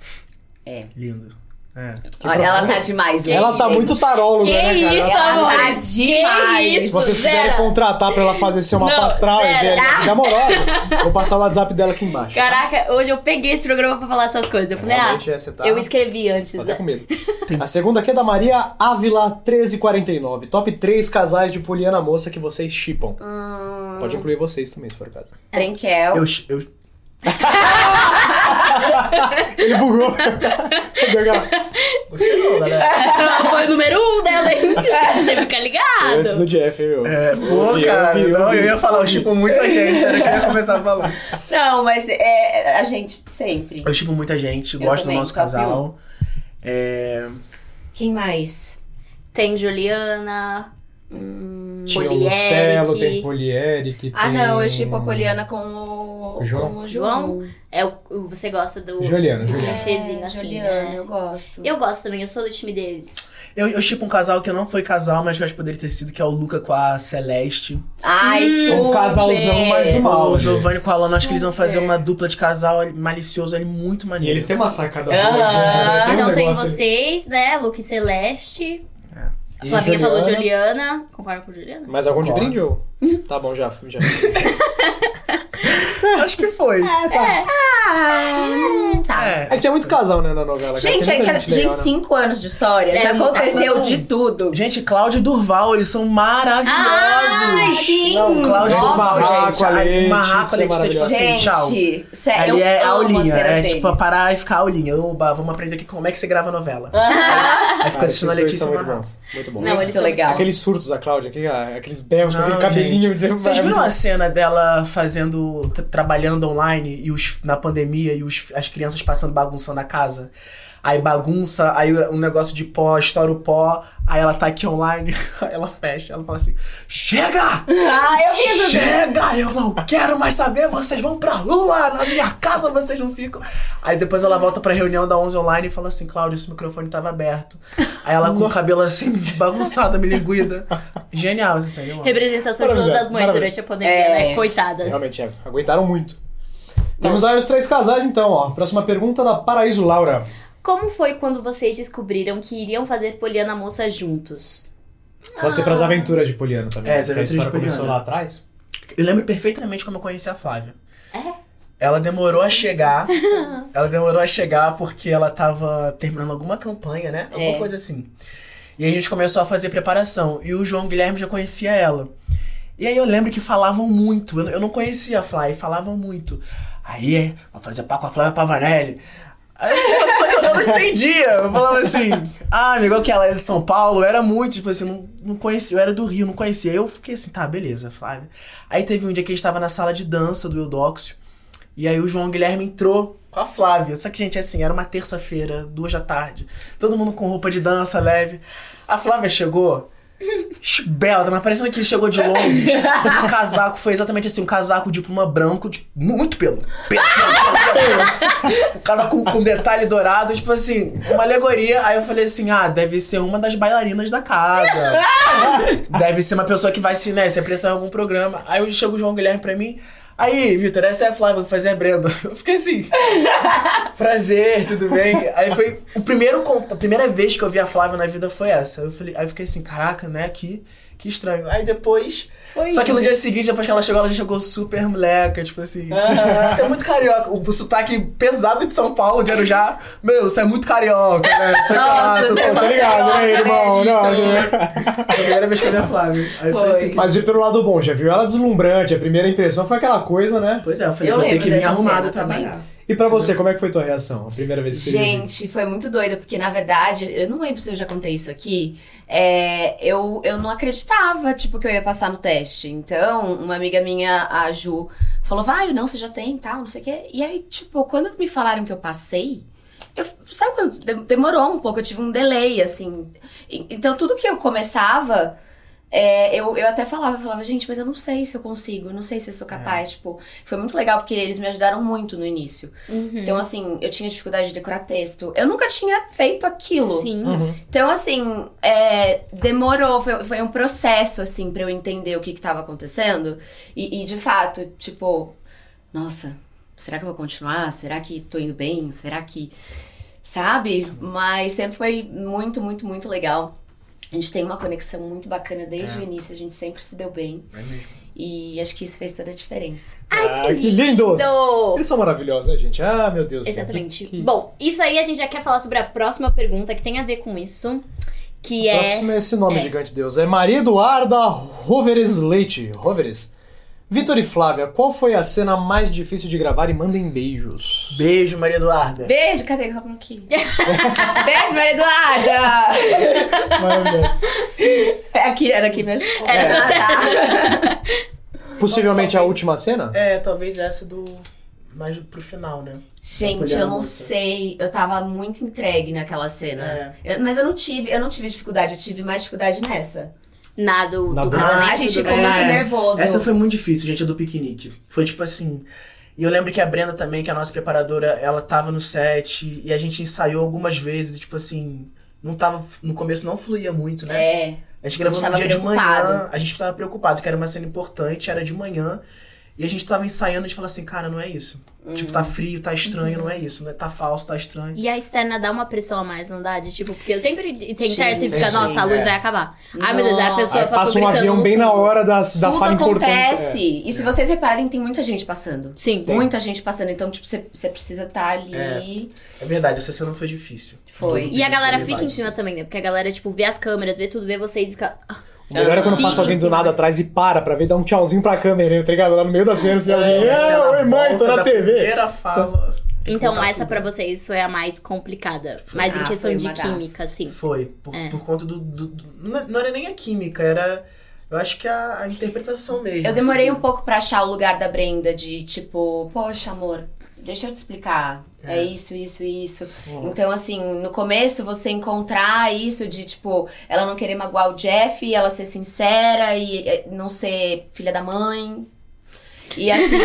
Lindo. É. Olha, ela tá demais hoje, Ela tá gente. muito taróloga, Que né, cara? isso, Ela- amor? tá Que demais. isso? Se vocês quiserem Zero. contratar pra ela fazer ser uma Não, pastral, velho, fica amorosa. Vou passar o WhatsApp dela aqui embaixo. Caraca, hoje eu peguei esse programa pra falar essas coisas. Eu falei, Realmente, ah, é, tá- eu escrevi antes. Tô até né? com medo. A segunda aqui é da Maria Ávila 1349. Top 3 casais de Poliana Moça que vocês chipam. Hum. Pode incluir vocês também, se for o caso. Brinquel. Eu, eu, Ele bugou. Deu aquela- Você não, galera. Foi o número um dela, hein? Você fica ligado. Antes do Jeff, meu. É, pô, Eu cara, eu não, eu ia falar, eu chipo muita gente, era que eu ia começar a falar. Não, mas é, a gente sempre. Eu chipo muita gente, Eu gosto também, do nosso casal. É, Quem mais? Tem Juliana. Hum, Tinha o. Lucelo, tem Polieric, Ah, tem- não, eu chipo a Poliana com o, O João? com o João? É o, você gosta do Juliana. clichêzinho É, assim, né? eu gosto. Eu gosto também, eu sou do time deles. eu, eu chipo um casal que não foi casal, mas que eu acho que poderia ter sido, que é o Luca com a Celeste. Ai, Um super. casalzão mais do mal. o. Giovanni com a Alana, acho que eles vão fazer uma dupla de casal malicioso ali, muito E maneiro. eles têm uma sacada Aham. boa juntos, né? Tem um então tem vocês, né? Luke Celeste. A E Flavinha falou Juliana. Concorda com Juliana? Mais algum de brinde ou? Tá bom, já. já. Acho que foi. Ah, tá. É. É que tem muito casal, né, na novela. Gente, é que, gente, gente, legal, né? cinco anos de história. É já aconteceu de tudo. Gente, Cláudio e Durval, eles são maravilhosos. Ai, sim. Não, Cláudio e Durval, gente. a a- Letícia, Marraco, a Letícia, tipo assim, Gente, tchau. sério, Ali é aulinha, é deles. tipo parar e ficar aulinha. Oba, vamos aprender aqui como é que você grava novela. Aí Ah, fica esses assistindo a Letícia muito bons. Muito bons. Não, eles são- legal. Aqueles surtos da Cláudia, aquele- aqueles berros, aquele cabelinho. Vocês é viram a cena dela fazendo, t- trabalhando online e os, na pandemia e os, as crianças passando bagunçando a casa? Aí bagunça, aí um negócio de pó, estoura o pó, aí ela tá aqui online, aí ela fecha, ela fala assim: Chega! Ah, eu vi isso. Chega! Eu não quero mais saber, vocês vão pra lua, na minha casa vocês não ficam. Aí depois ela volta pra reunião da 11 online e fala assim: Cláudio, esse microfone tava aberto. Aí ela com o cabelo assim, bagunçado, milinguida. Genial eu amo. Representação de todas as mães durante a pandemia, É. né? Coitadas. Realmente, é, aguentaram muito. Temos aí os três casais, então, ó. Próxima pergunta da Paraíso Laura. Como foi quando vocês descobriram que iriam fazer Poliana Moça juntos? Pode ser pras aventuras de Poliana também. É, as aventuras de história começou Poliana. lá atrás. Eu lembro perfeitamente como eu conheci a Flávia. Ela demorou a chegar. ela demorou a chegar porque ela tava terminando alguma campanha, né? Alguma É. coisa assim. E aí a gente começou a fazer preparação. E o João Guilherme já conhecia ela. E aí eu lembro que falavam muito. Eu, não conhecia a Flávia, falavam muito. Aí, é, vai fazer par com a Flávia Pavanelli. Só, só que eu não entendia. Eu falava assim, ah, amigo, que ela é de São Paulo, era muito, tipo assim, não, não conhecia, eu era do Rio, não conhecia. Eu fiquei assim, tá, beleza, Flávia. Aí teve um dia que a gente tava na sala de dança do Eudóxio, e aí o João Guilherme entrou com a Flávia. Só que, gente, assim, era uma terça-feira, duas da tarde, todo mundo com roupa de dança leve. A Flávia chegou. Bela, mas parecendo que chegou de Londres. O casaco foi exatamente assim, um casaco de pluma branco, tipo, muito pelo. Pelo, pelo, pelo, pelo. O casaco com, com detalhe dourado, tipo assim, uma alegoria. Aí eu falei assim: ah, deve ser uma das bailarinas da casa. deve ser uma pessoa que vai se, né, se apresentar em algum programa. Aí chega o João Guilherme pra mim. Aí, Vitor, essa é a Flávia, vou fazer a Brenda. Eu fiquei assim. Prazer, tudo bem? Aí foi o primeiro a primeira vez que eu vi a Flávia na vida foi essa. Eu falei, aí eu fiquei assim, caraca, né? Que, que estranho. Aí depois. só que no dia seguinte, depois que ela chegou, ela já chegou super moleca, tipo assim. Você é muito carioca. O, sotaque pesado de São Paulo, de Arujá. Meu, você é muito carioca, né? Nossa, você você é Tá ligado, né, irmão? Nossa, Foi a primeira vez que eu vi a Flávia. Aí foi, Foi. assim. Mas vi pelo lado bom, já viu ela deslumbrante. A primeira impressão foi aquela coisa, né? Pois é, eu falei, Eu vou ter que vir arrumada trabalhar. também. E pra você, como é que foi tua reação? A primeira vez que você viu? Gente, foi muito doida, porque na verdade, eu não lembro se eu já contei isso aqui. É, eu, eu não acreditava, tipo, que eu ia passar no teste. Então, uma amiga minha, a Ju, falou: vai, não, você já tem tal, não sei o quê. E aí, tipo, quando me falaram que eu passei, eu, sabe quando de- demorou um pouco, eu tive um delay, assim. Então, tudo que eu começava. É, eu, eu até falava, eu falava, gente, mas eu não sei se eu consigo, eu não sei se eu sou capaz. Tipo, foi muito legal porque eles me ajudaram muito no início. Então, assim, eu tinha dificuldade de decorar texto. Eu nunca tinha feito aquilo. Sim. Então, assim, é, demorou, foi, foi um processo, assim, pra eu entender o que que tava acontecendo. E, e, de fato, tipo, nossa, será que eu vou continuar? Será que tô indo bem? Será que. Sabe? Mas sempre foi muito, muito, muito legal. A gente tem uma conexão muito bacana desde o início, a gente sempre se deu bem. É mesmo. E acho que isso fez toda a diferença. Ai, Ah, que lindo! lindos! Eles são maravilhosos, né, gente? Ah, meu Deus do céu. Exatamente. Que- que- Bom, isso aí a gente já quer falar sobre a próxima pergunta que tem a ver com isso. Que é. Próximo é esse nome, é. gigante Deus. É Maria Eduarda Roveres Leite. Roveres. Vitor e Flávia, qual foi a cena mais difícil de gravar e mandem beijos? Beijo, Maria Eduarda. Beijo, cadê? Calma aqui. Beijo, Maria Eduarda! Maravilhoso. É aqui, era aqui mesmo. É, Ah, tá. Possivelmente a última cena? É, talvez essa do. Mais pro final, né? Gente, eu não sei. Eu tava muito entregue naquela cena. Eu- mas eu não tive, eu não tive dificuldade, eu tive mais dificuldade nessa. Na do, Na do do- casamento. a gente do- ficou muito nervoso. Essa foi muito difícil, gente, a do piquenique. Foi tipo assim. E eu lembro que a Brenda também, que é a nossa preparadora, ela tava no set e a gente ensaiou algumas vezes, e, tipo assim. Não tava. No começo não fluía muito, né? É. A gente gravou A gente no dia de manhã, preocupado. a gente tava preocupado, que era uma cena importante, era de manhã. E a gente tava ensaiando, a gente falou assim, cara, não é isso. Tipo, Uhum. tá frio, tá estranho, não é isso, né? Tá falso, tá estranho. E a externa dá uma pressão a mais, não dá? De, tipo, porque eu sempre tenho Sim, certo e fica, sim, nossa, a luz é. vai acabar. Ai, meu Deus, aí a pessoa Aí passou passa um avião bem na hora da, da Tudo fala importante. acontece. É. E se vocês repararem, tem muita gente passando. Sim. Tem. Muita gente passando. Então, tipo, você precisa estar ali. É verdade, essa cena foi difícil. Foi. E a galera fica em cima também, né? Porque a galera, tipo, vê as câmeras, vê tudo, vê vocês e fica. "Ah, O melhor é quando passa alguém em do cima. nada atrás e para pra ver, dá um tchauzinho pra câmera, tá ligado? Lá no meio da cena, assim, alguém. É Ah, na oi, mãe, tô na TV. Primeira fala. Então, essa tudo. pra vocês foi a mais complicada. Mas em Ah, questão foi de química, assim. Foi, por, É. por conta do, do- do- Não não era nem a química, era. Eu acho que a, a interpretação mesmo. Eu demorei assim. um pouco pra achar o lugar da Brenda de tipo, poxa, amor, deixa eu te explicar. É, isso, isso, isso. Então, assim, no começo você encontrar isso de, tipo, ela não querer magoar o Jeff, ela ser sincera e eh, não ser filha da mãe. E assim.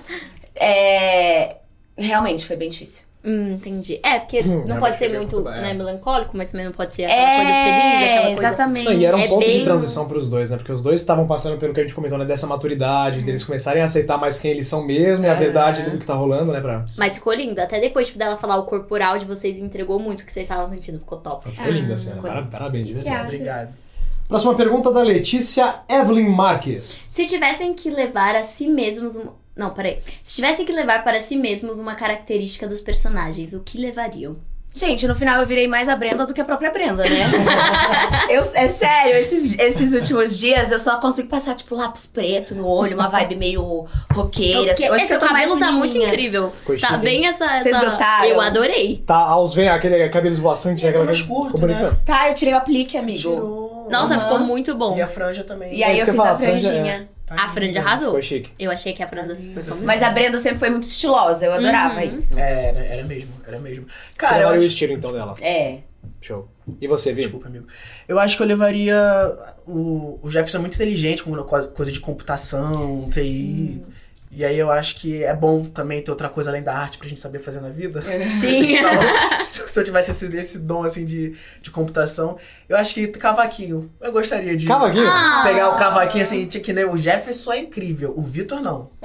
é. Realmente foi bem difícil. Hum, entendi. É, porque não realmente pode ser foi muito né, é. melancólico, mas também não pode ser aquela coisa de feliz, aquela É, coisa... exatamente. Não, e era um É ponto de bem- transição pros dois, né? Porque os dois estavam passando pelo que a gente comentou, né? Dessa maturidade, deles começarem a aceitar mais quem eles são mesmo e a verdade do que tá rolando, né? Pra... Mas ficou lindo. Até depois tipo, dela falar o corporal de vocês entregou muito o que vocês estavam sentindo. Ficou top. Ficou linda a cena. ficou Para- Parabéns, de verdade. Obrigado. Próxima pergunta da Letícia Evelyn Marques. Se tivessem que levar a si mesmos. Um... Não, peraí. Se tivessem que levar para si mesmos uma característica dos personagens, o que levariam? Gente, no final eu virei mais a Brenda do que a própria Brenda, né? eu, é sério, esses, esses últimos dias eu só consigo passar, tipo, lápis preto no olho, uma vibe meio roqueira. assim. Eu acho que Esse mais cabelo tá muito incrível. Ficou Tá bem essa, essa. Vocês gostaram? Eu adorei. Tá, aos vem aquele cabelo esvoaçante, né? aquela mais coisa- curto, né? Tá, eu tirei o aplique, amigo. Tirou. Nossa, Aham. ficou muito bom. E a franja também. E aí isso eu que eu fiz falar, a franja franjinha. Tá A franja linda. arrasou. Ficou chique. Eu achei que a franja super combinada. Mas a Brenda sempre foi muito estilosa, eu adorava isso. É, era, era mesmo, era mesmo. Você Cara, eu levaria o estilo então dela. É. Show. E você, Vi? Desculpa, amigo. Eu acho que eu levaria. O, o Jefferson é muito inteligente com co- coisa de computação, TI. E aí eu acho que é bom também ter outra coisa além da arte pra gente saber fazer na vida. Sim. Então, se eu tivesse esse, esse dom assim de, de computação, eu acho que cavaquinho. Eu gostaria de Cavaquinho? Ah. pegar o cavaquinho assim, tinha que nem o Jefferson é incrível, o Vitor não.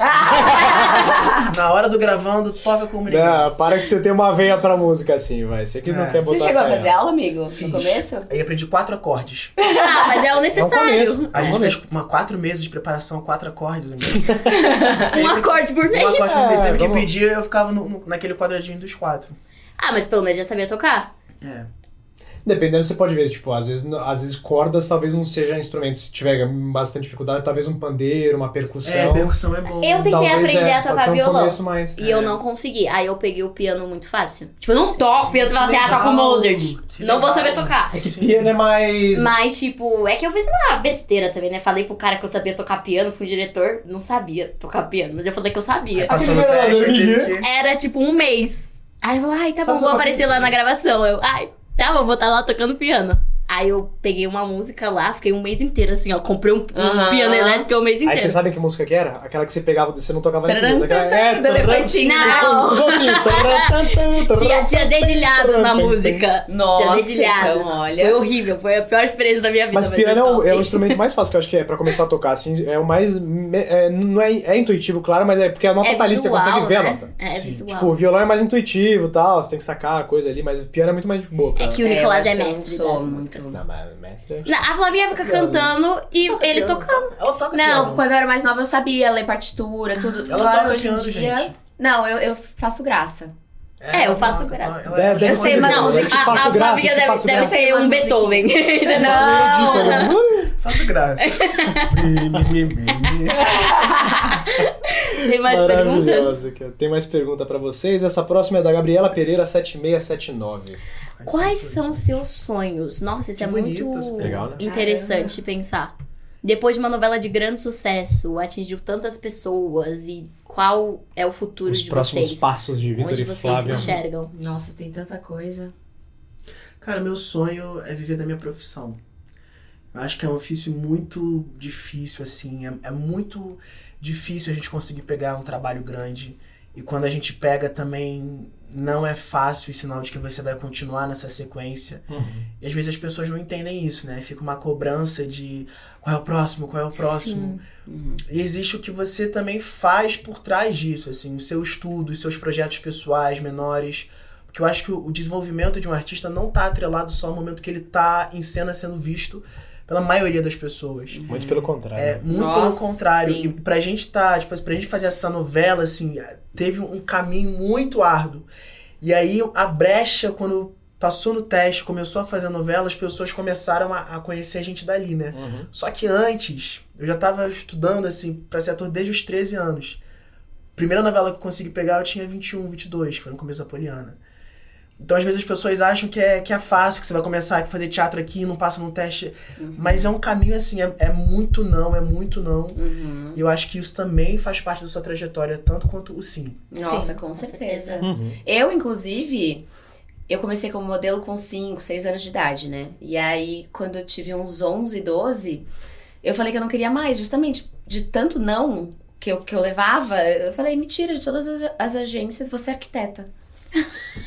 Na hora do gravando, toca como ninguém. Não, para que você tem uma veia pra música assim, vai. Você que não É. quer botar Você chegou a fé. fazer aula, amigo? Fiz. No começo? Aí aprendi quatro acordes. Ah, mas é o necessário. começo. A gente fez uma quatro meses de preparação, quatro acordes. amigo. um acorde por mês. Um acorde por mês. Sempre que vamos- pedia, eu ficava no- no- naquele quadradinho dos quatro. Ah, mas pelo menos já sabia tocar. É. Dependendo, você pode ver, tipo, às vezes, às vezes cordas talvez não seja instrumento. Se tiver bastante dificuldade, talvez um pandeiro, uma percussão. É, percussão é bom. Eu tentei Talvez, aprender é, a tocar um violão. começo mais- E eu não consegui. Aí eu peguei o piano muito fácil. Tipo, eu não toco piano, você fala assim, ah, toco Mozart. que Não vou saber tocar. É que piano é mais. Mas, tipo, é que eu fiz uma besteira também, né? Falei pro cara que eu sabia tocar piano, fui diretor, não sabia tocar piano, mas eu falei que eu sabia. Passou no Aquele teste, verdadeiro aquele que... Era tipo um mês. Aí eu falei, ai, tá Sabe bom, vou aparecer lá na gravação. Eu, ai, tá vou estar lá tocando piano. Aí eu peguei uma música lá, fiquei um mês inteiro assim, ó. Comprei um, um Aham. piano elétrico um mês Aí inteiro. você sabe que música que era? Aquela que você pegava, você não tocava nem coisa. Aquela... É, do elefantinho. Não. Tinha, tinha dedilhados na música. Nossa, tinha dedilhados. então, olha. Foi horrível, foi a pior experiência da minha vida. Mas piano é foi o, é o instrumento mais fácil que eu acho que é pra começar a tocar, assim. É o mais. é, não é, é intuitivo, claro, mas é porque a nota É tá ali, você consegue ver a né? nota. É Sim, visual. Tipo, o violão é mais intuitivo e tal, você tem que sacar a coisa ali, mas o piano é muito mais de boa. Pra... É que o É, acho é eu não mestre das muito- músicas. Não, mas mestre. Não, A Flavinha fica cantando e ele piano. tocando. Ela toca Não, piano. quando eu era mais nova eu sabia ler partitura, tudo. Ela Agora, toca hoje em piano, dia- gente. Não, eu, eu faço graça. É, eu faço graça. ela- É, ela- deve Eu ser sei, mas não, a- a graça, Flavinha deve, deve graça. ser um Beethoven. Erudito, não. Uh, Faço graça. Tem mais perguntas? Tem mais pergunta pra vocês. Essa próxima é da Gabriela Pereira 7679. Quais são os seus sonhos? Nossa, isso Que é bonita muito Legal, né? interessante pensar. Depois de uma novela de grande sucesso, atingiu tantas pessoas e qual é o futuro Os de próximos vocês? passos de Vitor e Flávia. se enxergam? Nossa, tem tanta coisa. Cara, meu sonho é viver da minha profissão. Eu acho que é um ofício muito difícil, assim. É, é muito difícil a gente conseguir pegar um trabalho grande. E quando a gente pega também, não é fácil e sinal de que você vai continuar nessa sequência. E às vezes as pessoas não entendem isso, né? Fica uma cobrança de qual é o próximo, qual é o próximo. E existe o que você também faz por trás disso, assim, o seu estudo, os seus projetos pessoais menores. Porque eu acho que o o desenvolvimento de um artista não tá atrelado só ao momento que ele tá em cena sendo visto pela maioria das pessoas. Muito pelo contrário. É, muito Nossa, pelo contrário. sim. E pra gente tá, tipo, pra gente fazer essa novela, assim, teve um caminho muito árduo. E aí a brecha, quando passou no teste, começou a fazer a novela, as pessoas começaram a, a conhecer a gente dali, né? Só que antes, eu já tava estudando, assim, pra ser ator desde os 13 anos. Primeira novela que eu consegui pegar, eu tinha 21, 22, que foi no começo da Poliana. Então, às vezes, as pessoas acham que é, que é fácil, que você vai começar a fazer teatro aqui e não passa no teste. Mas é um caminho, assim, é, é muito não, é muito não. E eu acho que isso também faz parte da sua trajetória, tanto quanto o sim. Nossa, Sim, com, com certeza. certeza. Eu, inclusive, eu comecei como modelo com 5, 6 anos de idade, né? E aí, quando eu tive uns 11, 12, eu falei que eu não queria mais, justamente de tanto não que eu, que eu levava. Eu falei, me tira de todas as, as agências, você é arquiteta.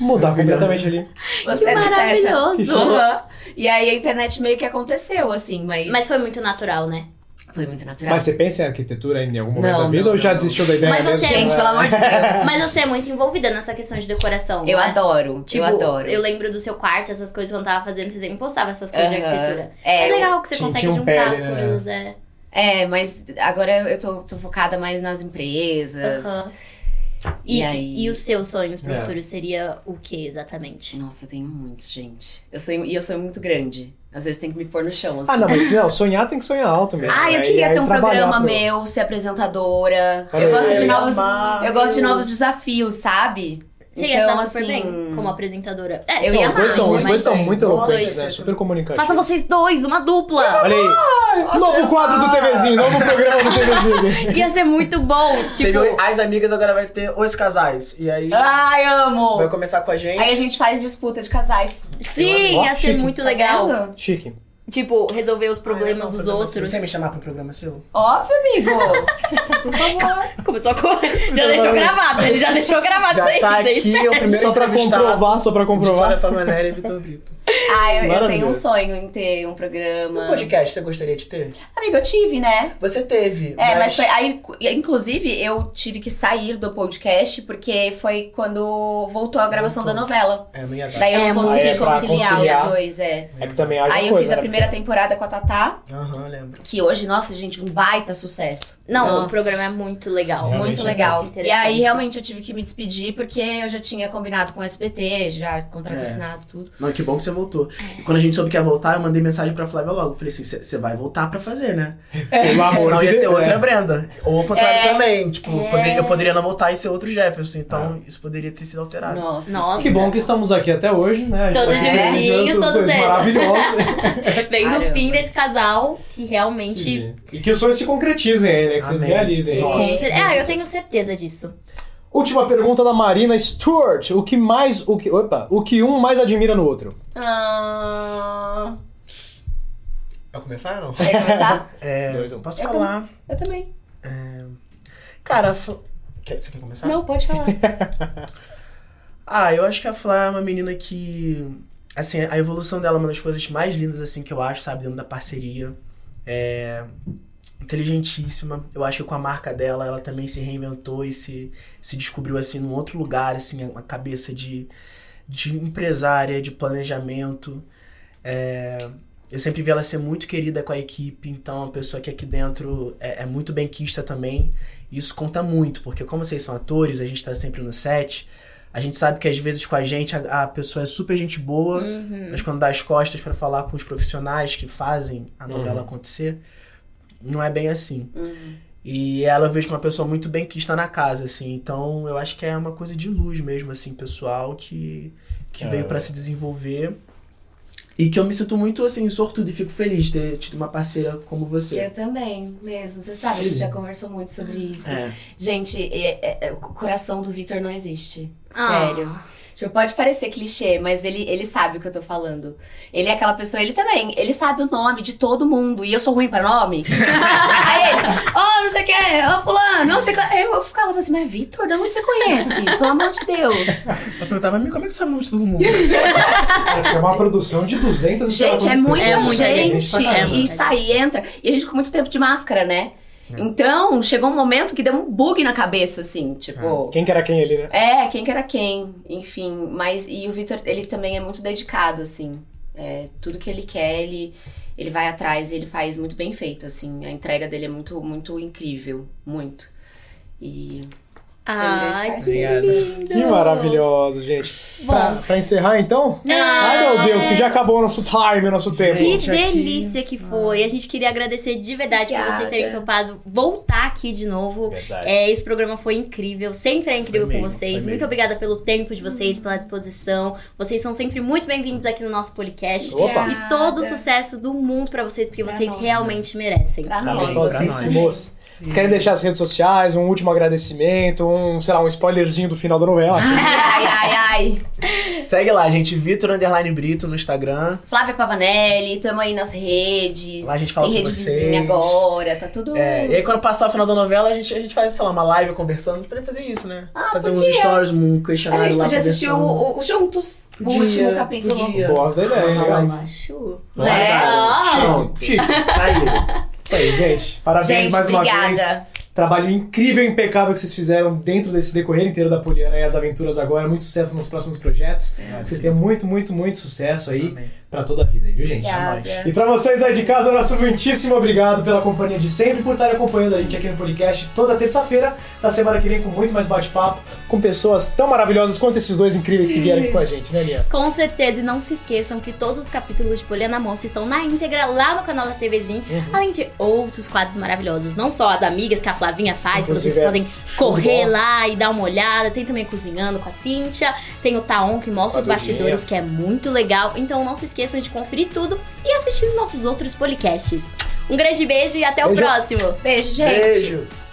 Mudar completamente ali. Você Que é maravilhoso. Uhum. E aí a internet meio que aconteceu, assim, mas. Mas foi muito natural, né? foi muito natural. Mas você pensa em arquitetura em algum momento Não, da vida não, ou já não. desistiu da ideia Mas você- Gente, É. pelo amor de Deus. Mas você é muito envolvida nessa questão de decoração. Eu né? adoro, Tipo, eu adoro. Eu lembro do seu quarto, essas coisas quando eu tava fazendo, você sempre postava essas coisas de arquitetura. É, É, legal que você Tinha- consegue tinha um juntar pele, as né? coisas, é. É, mas agora eu tô, tô focada mais nas empresas. Aham. E, E aí- e os seus sonhos pro É. futuro seria o que exatamente? Nossa, eu tenho muitos, gente. Eu sou, e eu sou muito grande. Às vezes tem que me pôr no chão, assim. Ah, não, mas não, sonhar tem que sonhar alto mesmo. Ah, eu né? Queria aí ter um programa pro- meu, ser apresentadora. Eu gosto de Eu novos. Eu gosto de novos desafios, sabe? Você ia então, estar super assim, bem como apresentadora. É, eu você ia Os dois são, os mas- dois são muito Nossa, eloquentes, né? Super comunicantes. Façam vocês dois, uma dupla! Olha aí. novo quadro do TVzinho, novo programa do TVzinho. Ia ser muito bom. Tipo, Teve as amigas, agora vai ter os casais. E aí Ai, amo! vai começar com a gente. Aí a gente faz disputa de casais. sim, ia ser muito Tá legal. vendo? Chique. Tipo, resolver os Ah, problemas é, dos seu. outros. Você me chamar um programa seu? Óbvio, amigo. Por favor. Começou a correr. Já deixou gravado, ele já deixou gravado Já isso aí. tá aqui, é o primeiro Só pra comprovar, só pra de Fala comprovar. pra Manéria e Vitor Brito. Ah, eu, eu tenho um sonho em ter um programa. Um podcast você gostaria de ter? Amigo, eu tive, né? Você teve, É, mas foi, aí, inclusive, eu tive que sair do podcast porque foi quando voltou a gravação da novela. É, dar. Daí eu É, não muito consegui Aí é conciliar, conciliar. os dois, é. É que também haja Aí eu coisa, fiz a né? Primeira temporada com a Tatá, Aham, lembro. que hoje, nossa, gente, um baita sucesso. Não, o Nossa. programa é muito legal. Realmente Muito é legal. muito e aí, realmente, eu tive que me despedir porque eu já tinha combinado com o SBT, já contrato É. assinado, tudo. Não, que bom que você voltou. E quando a gente soube que ia voltar, eu mandei mensagem pra Flávia logo. Falei assim, você vai voltar pra fazer, né? Pelo amor Senão de ia ser outra é. Brenda. Ou ao contrário É. também. Tipo, É. poder- eu poderia não voltar e ser outro Jefferson. Então, isso poderia ter sido alterado. Nossa. Nossa. Que bom que estamos aqui até hoje, né? A gente Todos tá juntinhos, todos maravilhosos. Vem do fim desse casal que realmente. e que os sonhos se concretizem aí, né? Que vocês Amém. realizem. Com Nossa. Ah, eu tenho certeza disso. Última pergunta da Marina Stewart. O que mais. O que, opa, o que um mais admira no outro? Ah, Vai começar ou não? quer começar? É, Dois, um. posso Eu falar? eu também. Cara, a Fl- quer, você quer começar? Não, pode falar. Ah, eu acho que a Flá é uma menina que. Assim, a evolução dela é uma das coisas mais lindas, assim, que eu acho, sabe, dentro da parceria. É. Inteligentíssima. Eu acho que com a marca dela, ela também se reinventou e se, se descobriu, assim, num outro lugar, assim, uma cabeça de, de empresária, de planejamento. É, eu sempre vi ela ser muito querida com a equipe, então é uma pessoa que aqui dentro é, é muito benquista também. Isso conta muito, porque como vocês são atores, a gente tá sempre no set, a gente sabe que às vezes com a gente a, a pessoa é super gente boa, mas quando dá as costas pra falar com os profissionais que fazem a novela acontecer, não é bem assim. E ela vejo que uma pessoa muito bem quista na casa, assim. Então eu acho que é uma coisa de luz mesmo, assim, pessoal, que, que É. veio pra se desenvolver. E que eu me sinto muito, assim, sortudo e fico feliz de ter tido uma parceira como você. Eu também, mesmo. Você sabe, a gente já conversou muito sobre isso. É. Gente, é- é- o coração do Victor não existe. Ah. Tipo, pode parecer clichê, mas ele, ele sabe o que eu tô falando. Ele é aquela pessoa, ele também, ele sabe o nome de todo mundo. E eu sou ruim pra nome. Aí ele, oh, não sei o que, oh, fulano, não sei o que. Eu ficava assim, mas Victor, de onde você conhece? Pelo amor de Deus. Eu perguntava, "Mim, como é que sabe o nome de todo mundo? É uma produção de 200 e sei lá Gente, é muita pessoas. É muita gente. gente, e sai, entra. E a gente com muito tempo de máscara, né? Então, chegou um momento que deu um bug na cabeça, assim, tipo. Quem que era quem ali, né? É, quem que era quem, enfim. Mas, e o Victor, ele também é muito dedicado, assim. É, tudo que ele quer, ele, ele vai atrás e ele faz muito bem feito, assim. A entrega dele é muito, muito incrível. Muito. E. Ai, que lindo. Que maravilhoso, gente. Pra, pra encerrar, então? Ai, meu Deus, que já acabou o nosso time, o nosso tempo. Que Gente, aqui- delícia que foi. A gente queria agradecer de verdade por vocês terem Obrigada. topado voltar aqui de novo. Verdade. É, esse programa foi incrível. Sempre é incrível Foi com mesmo, vocês. Muito obrigada pelo tempo de vocês, pela disposição. Vocês são sempre muito bem-vindos aqui no nosso podcast. Opa. E todo o sucesso do mundo pra vocês, porque vocês nós. realmente merecem. Pra Tá nós, bem, Querem deixar as redes sociais, um último agradecimento, um, sei lá, um spoilerzinho do final da novela? Ai, ai, ai. Segue lá, gente. Vitor Underline Brito no Instagram. Flávia Pavanelli, tamo aí nas redes. Lá a gente fala Tem com rede vocês. vizinha agora, tá tudo. É, e aí quando passar o final da novela, a gente, a gente faz, sei lá, uma live conversando. A gente poderia fazer isso, né? Ah, fazer uns podia. stories, um A questionário gente lá podia assistir o, conversando. o- juntos o Podia, último capítulo. podia. Gosto da ideia, hein? Legal. Eu acho. Nossa. Né? Ah, Pronto. Chique. Tá aí. Isso aí, gente. Parabéns Gente, mais uma obrigada. vez. Trabalho incrível e impecável que vocês fizeram dentro desse decorrer inteiro da Poliana e as aventuras agora. Muito sucesso nos próximos projetos. Que vocês tenham muito, muito, muito sucesso aí Amém. Pra toda a vida, viu, gente? Obrigada. E pra vocês aí de casa, nosso muitíssimo obrigado pela companhia de sempre, por estarem acompanhando a gente aqui no podcast toda terça-feira, da semana que vem com muito mais bate-papo, com pessoas tão maravilhosas quanto esses dois incríveis que vieram aqui com a gente, né, Lia? Com certeza, e não se esqueçam que todos os capítulos de Poliana Moça estão na íntegra lá no canal da TVzinho, Uhum. além de outros quadros maravilhosos. Não só as amigas que a Flavinha faz, que vocês é podem correr lá e dar uma olhada. Tem também Cozinhando com a Cíntia, tem o Taon que mostra os a bastidores, que é muito legal. Então não se esqueçam de conferir tudo e assistir os nossos outros podcasts. Um grande beijo e até o Beijo. próximo! Beijo, gente. Beijo.